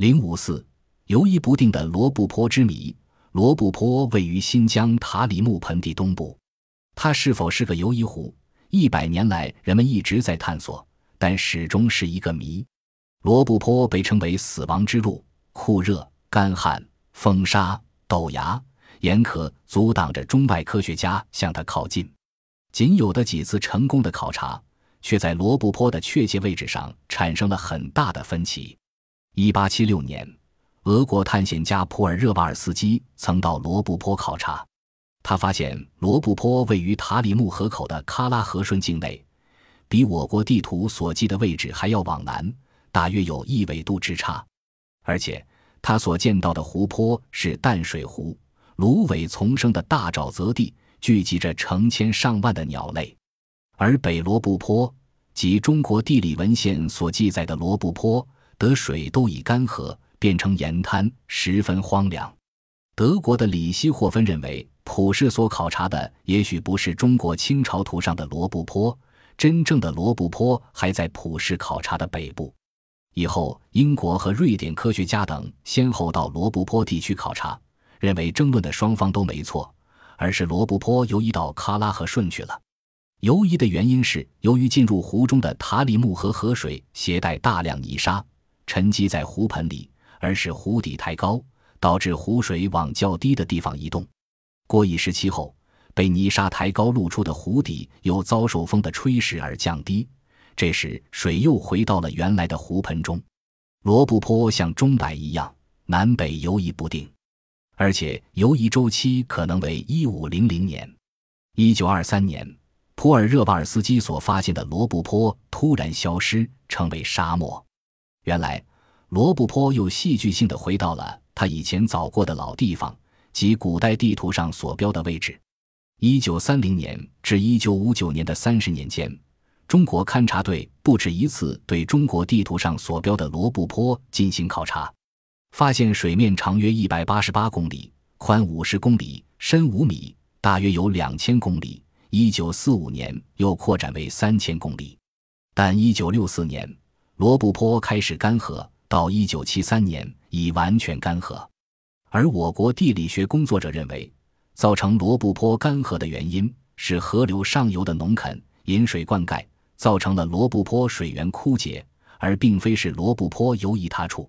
零五四，游移不定的罗布泊之谜。罗布泊位于新疆塔里木盆地东部，它是否是个游移湖？一百年来，人们一直在探索，但始终是一个谜。罗布泊被称为“死亡之路”，酷热、干旱、风沙、陡崖、严苛阻挡着中外科学家向它靠近。仅有的几次成功的考察，却在罗布泊的确切位置上产生了很大的分歧。一八七六年。俄国探险家普尔热瓦尔斯基曾到罗布泊考察，他发现罗布泊位于塔里木河口的喀拉河顺境内，比我国地图所记的位置还要往南，大约有一纬度之差。而且他所见到的湖泊是淡水湖，芦苇丛生的大沼泽地，聚集着成千上万的鸟类。而北罗布泊及中国地理文献所记载的罗布泊，得水都已干涸。变成盐滩，十分荒凉。德国的里希霍芬认为，普氏所考察的也许不是中国清朝图上的罗布泊，真正的罗布泊还在普氏考察的北部。以后，英国和瑞典科学家等先后到罗布泊地区考察，认为争论的双方都没错，而是罗布泊游移到喀拉河顺去了。游移的原因是由于进入湖中的塔里木河河水携带大量泥沙，沉积在湖盆里。而使湖底太高，导致湖水往较低的地方移动。过一时期后，被泥沙抬高露出的湖底又遭受风的吹蚀而降低，这时水又回到了原来的湖盆中。罗布泊像钟摆一样南北游移不定，而且游移周期可能为一五零零年。一九二三年，普尔热瓦尔斯基所发现的罗布泊突然消失，成为沙漠。原来。罗布泊又戏剧性的回到了他以前早过的老地方，即古代地图上所标的位置。一九三零年至一九五九年的三十年间，中国勘察队不止一次对中国地图上所标的罗布泊进行考察，发现水面长约一百八十八公里，宽五十公里，深五米，大约有两千公里。一九四五年又扩展为三千公里，但一九六四年罗布泊开始干涸。到一九七三年已完全干涸，而我国地理学工作者认为，造成罗布泊干涸的原因是河流上游的农垦引水灌溉，造成了罗布泊水源枯竭，而并非是罗布泊游移他处。